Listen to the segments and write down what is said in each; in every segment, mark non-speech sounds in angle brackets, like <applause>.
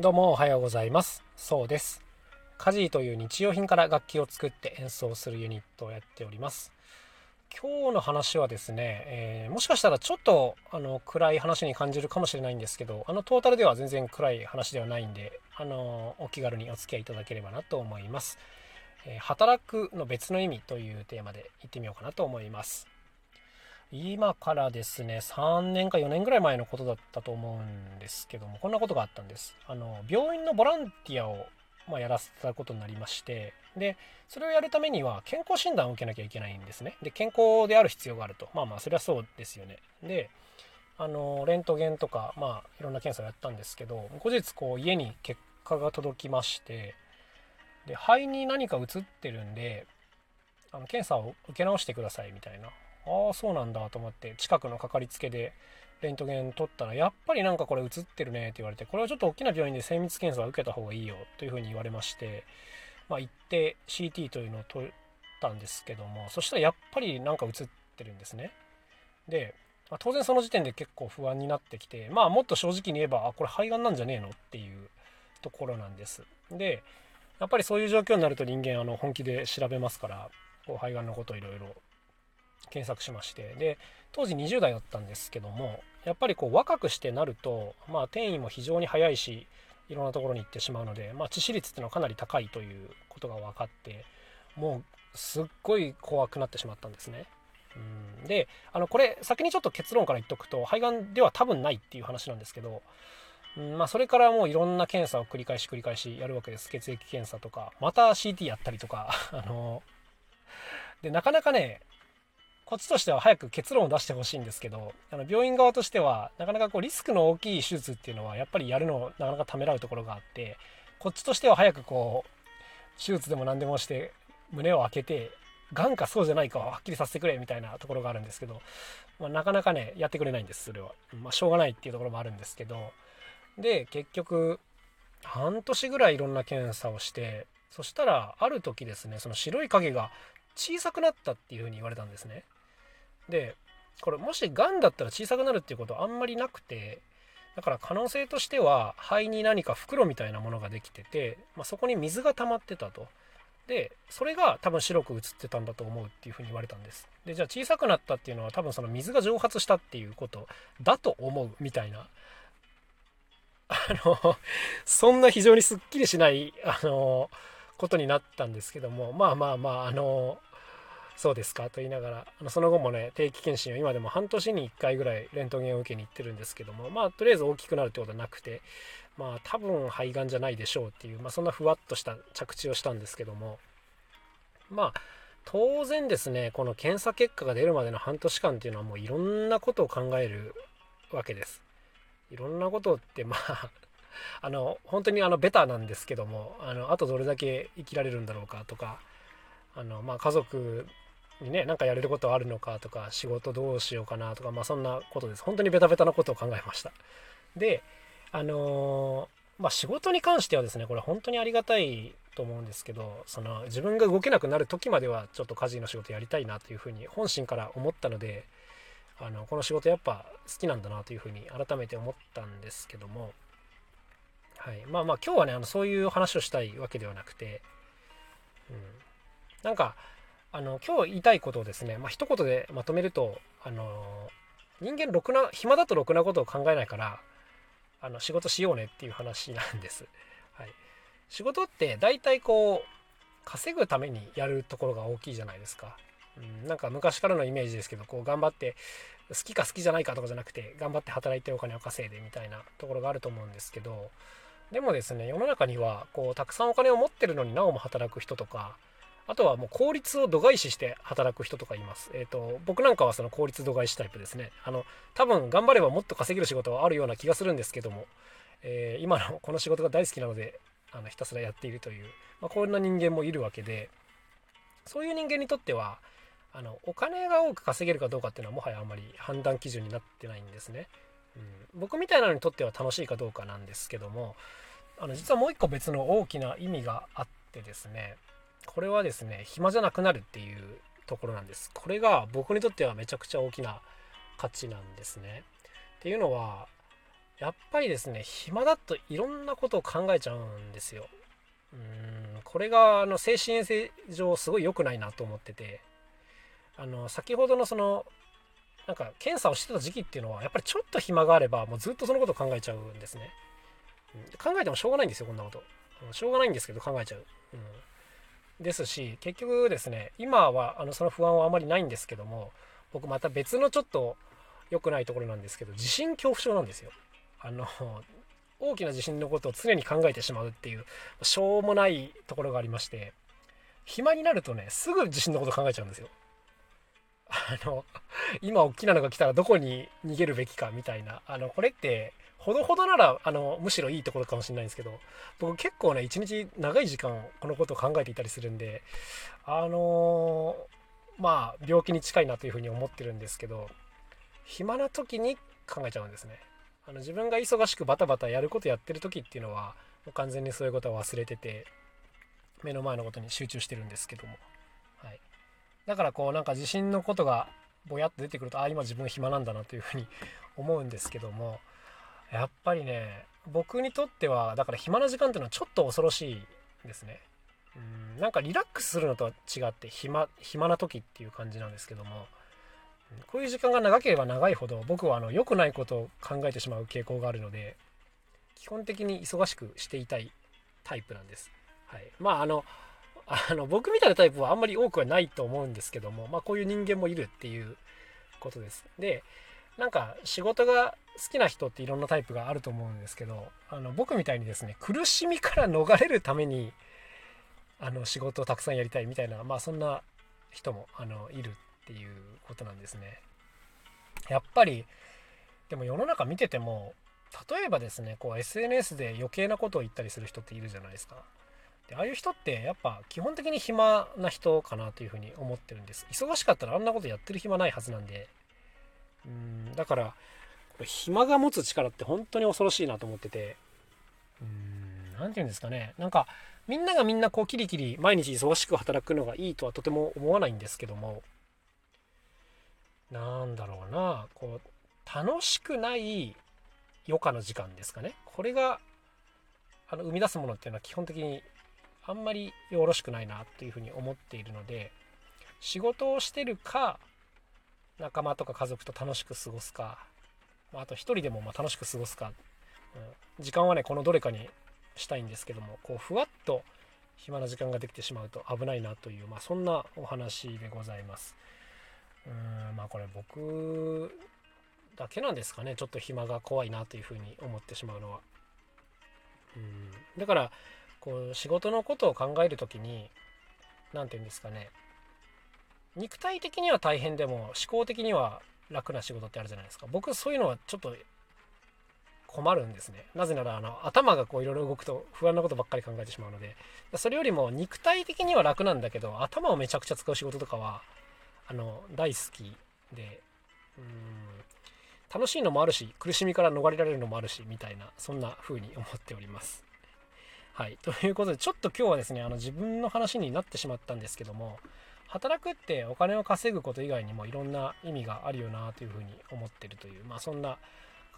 どうもおはようございます。そうです。カジーという日用品から楽器を作って演奏するユニットをやっております。今日の話はですね、えー、もしかしたらちょっとあの暗い話に感じるかもしれないんですけどあのトータルでは全然暗い話ではないんであのお気軽にお付き合いいただければなと思います、え、働くの別の意味というテーマでいってみようかなと思います。今からですね3年か4年ぐらい前のことだったと思うんですけどもこんなことがあったんです。あの病院のボランティアを、まあ、やらせたことになりましてでそれをやるためには健康診断を受けなきゃいけないんですね。で健康である必要があると。まあまあそれはそうですよね。であのレントゲンとかまあいろんな検査をやったんですけど後日こう家に結果が届きましてで肺に何か移ってるんであの検査を受け直してくださいみたいなああそうなんだと思って近くのかかりつけでレントゲン取ったらやっぱりなんかこれ映ってるねって言われてこれはちょっと大きな病院で精密検査を受けた方がいいよというふうに言われましてまあ行って CT というのを取ったんですけどもそしたらやっぱりなんか映ってるんですね。で、まあ、当然その時点で結構不安になってきてまあもっと正直に言えばあこれ肺がんなんじゃねえのっていうところなんです。でやっぱりそういう状況になると人間あの本気で調べますからこう肺がんのことをいろいろ検索しまして。で当時20代だったんですけどもやっぱりこう若くしてなるとまあ転移も非常に早いしいろんなところに行ってしまうので、まあ、致死率っていうのはかなり高いということが分かってもうすっごい怖くなってしまったんですね。うん。であのこれ先にちょっと結論から言っとくと肺がんでは多分ないっていう話なんですけど、うんまあ、それからもういろんな検査を繰り返し繰り返しやるわけです。血液検査とかまた CT やったりとかあのでなかなかねこっちとしては早く結論を出してほしいんですけどあの病院側としてはなかなかこうリスクの大きい手術っていうのはやっぱりやるのをなかなかためらうところがあってこっちとしては早くこう手術でも何でもして胸を開けてがんかそうじゃないかをはっきりさせてくれみたいなところがあるんですけど、まあ、なかなかねやってくれないんですそれは、まあ、しょうがないっていうところもあるんですけど。で結局半年ぐらいいろんな検査をしてそしたらある時ですねその白い影が小さくなったっていうふうに言われたんですね。でこれもしがんだったら小さくなるっていうことはあんまりなくてだから可能性としては肺に何か袋みたいなものができてて、まあ、そこに水が溜まってたと。でそれが多分白く映ってたんだと思うっていうふうに言われたんです。でじゃあ小さくなったっていうのは多分その水が蒸発したっていうことだと思うみたいな。<laughs> あのそんな非常にすっきりしないあのことになったんですけどもまあまあまああのそうですかと言いながらあのその後もね定期検診を今でも半年に1回ぐらいレントゲンを受けに行ってるんですけどもまあとりあえず大きくなるってことはなくてまあ多分肺がんじゃないでしょうっていう、まあ、そんなふわっとした着地をしたんですけどもまあ当然ですねこの検査結果が出るまでの半年間っていうのはもういろんなことを考えるわけです。いろんなことってまあ <laughs> あの本当にあのベタなんですけどもあのあとどれだけ生きられるんだろうかとかあの、まあ、家族にね何かやれることあるのかとか仕事どうしようかなとかまあそんなことです。本当にベタベタなことを考えました。であのー、まあ仕事に関してはですねこれ本当にありがたいと思うんですけどその自分が動けなくなる時まではちょっと家事の仕事やりたいなというふうに本心から思ったのであのこの仕事やっぱ好きなんだなというふうに改めて思ったんですけどもはい、まあまあ今日はねあのそういう話をしたいわけではなくて、うん、なんかあの今日言いたいことをですね、まあ、一言でまとめるとあの人間ろくな暇だとろくなことを考えないからあの仕事しようねっていう話なんです。はい、仕事って大体こう稼ぐためにやるところが大きいじゃないですか。うん、なんか昔からのイメージですけどこう頑張って好きか好きじゃないかとかじゃなくて頑張って働いてお金を稼いでみたいなところがあると思うんですけどでもですね世の中にはこうたくさんお金を持ってるのになおも働く人とかあとはもう効率を度外視して働く人とかいます。えっ、ー、と、僕なんかはその効率度外視タイプですね。あの、多分頑張ればもっと稼げる仕事はあるような気がするんですけども、えー、今の <laughs> この仕事が大好きなので、あのひたすらやっているという、まあ、こんな人間もいるわけで、そういう人間にとっては、あのお金が多く稼げるかどうかっていうのはもはやあんまり判断基準になってないんですね。うん、僕みたいなのにとっては楽しいかどうかなんですけどもあの実はもう一個別の大きな意味があってですねこれはですね暇じゃなくなるっていうところなんです。これが僕にとってはめちゃくちゃ大きな価値なんですね。っていうのはやっぱりですね暇だといろんなことを考えちゃうんですよ。うんこれがあの精神衛生上すごい良くないなと思ってて。あの先ほどのそのなんか検査をしてた時期っていうのはやっぱりちょっと暇があればもうずっとそのことを考えちゃうんですね、うん、考えてもしょうがないんですよこんなこと、うん、しょうがないんですけど考えちゃう、うん、ですし結局ですね今はあのその不安はあまりないんですけども僕また別のちょっと良くないところなんですけど地震恐怖症なんですよ。あの大きな地震のことを常に考えてしまうっていうしょうもないところがありまして暇になるとねすぐ地震のこと考えちゃうんですよ。あの今大きなのが来たらどこに逃げるべきかみたいなあのこれってほどほどならあのむしろいいところかもしれないんですけど僕結構ね一日長い時間このことを考えていたりするんであのー、まあ病気に近いなというふうに思ってるんですけど暇な時に考えちゃうんですね。あの自分が忙しくバタバタやることやってる時っていうのはもう完全にそういうことは忘れてて目の前のことに集中してるんですけども、はい、だからこうなんか地震のことがぼやっと出てくるとああ今自分暇なんだなというふうに思うんですけどもやっぱりね僕にとってはだから暇な時間っていうのはちょっと恐ろしいですねうんなんかリラックスするのとは違って暇暇な時っていう感じなんですけどもこういう時間が長ければ長いほど僕はあの良くないことを考えてしまう傾向があるので基本的に忙しくしていたいタイプなんです。はい、まああのあの僕みたいなタイプはあんまり多くはないと思うんですけども、まあ、こういう人間もいるっていうことです。でなんか仕事が好きな人っていろんなタイプがあると思うんですけどあの僕みたいにですね苦しみから逃れるためにあの仕事をたくさんやりたいみたいなまあそんな人もあのいるっていうことなんですね。やっぱりでも世の中見てても例えばですねこう SNS で余計なことを言ったりする人っているじゃないですか。でああいう人ってやっぱ基本的に暇な人かなというふうに思ってるんです。忙しかったらあんなことやってる暇ないはずなんで。うんだから暇が持つ力って本当に恐ろしいなと思ってて。何て言うんですかね。なんかみんながみんなこうキリキリ毎日忙しく働くのがいいとはとても思わないんですけども。なんだろうな。こう楽しくない余暇の時間ですかね。これがあの生み出すものっていうのは基本的にあんまりよろしくないなっていうふうに思っているので仕事をしてるか仲間とか家族と楽しく過ごすか、まあ、と一人でもま楽しく過ごすか、うん、時間はねこのどれかにしたいんですけどもこうふわっと暇な時間ができてしまうと危ないなという、まあ、そんなお話でございます。うん。まあこれ僕だけなんですかね。ちょっと暇が怖いなというふうに思ってしまうのは。うん。だからこう仕事のことを考える時に何て言うんですかね。肉体的には大変でも思考的には楽な仕事ってあるじゃないですか。僕そういうのはちょっと困るんですね。なぜならあの頭がこういろいろ動くと不安なことばっかり考えてしまうので。それよりも肉体的には楽なんだけど頭をめちゃくちゃ使う仕事とかはあの大好きでうん楽しいのもあるし苦しみから逃れられるのもあるしみたいなそんな風に思っております。はい、ということでちょっと今日はですねあの自分の話になってしまったんですけども働くってお金を稼ぐこと以外にもいろんな意味があるよなというふうに思ってるというまあそんな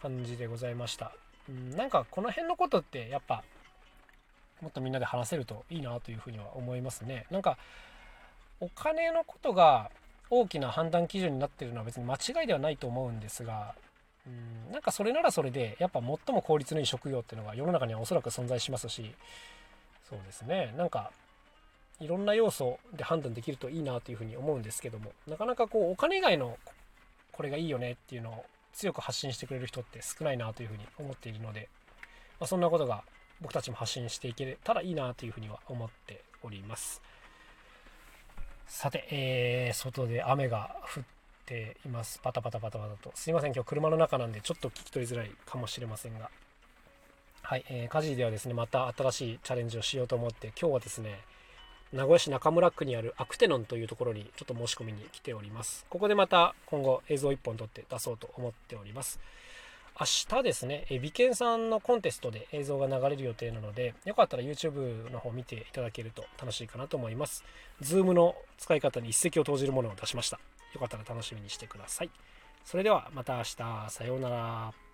感じでございました。うんなんかこの辺のことってやっぱもっとみんなで話せるといいなというふうには思いますね。なんかお金のことが大きな判断基準になってるのは別に間違いではないと思うんですがうんなんかそれならそれでやっぱ最も効率のいい職業っていうのが世の中にはおそらく存在しますしそうですねなんかいろんな要素で判断できるといいなというふうに思うんですけどもなかなかこうお金以外のこれがいいよねっていうのを強く発信してくれる人って少ないなというふうに思っているので、まあ、そんなことが僕たちも発信していけたらいいなというふうには思っております。さて、えー、外で雨が降っています。パタパタパタパタと。すいません、今日車の中なんでちょっと聞き取りづらいかもしれませんが。はい、えー、家事ではですね、また新しいチャレンジをしようと思って、今日はですね、名古屋市中村区にあるアクテノンというところにちょっと申し込みに来ております。ここでまた今後映像1本撮って出そうと思っております。明日ですね、え美健さんのコンテストで映像が流れる予定なので、よかったら YouTube の方見ていただけると楽しいかなと思います。Zoom の使い方に一石を投じるものを出しました。よかったら楽しみにしてください。それではまた明日、さようなら。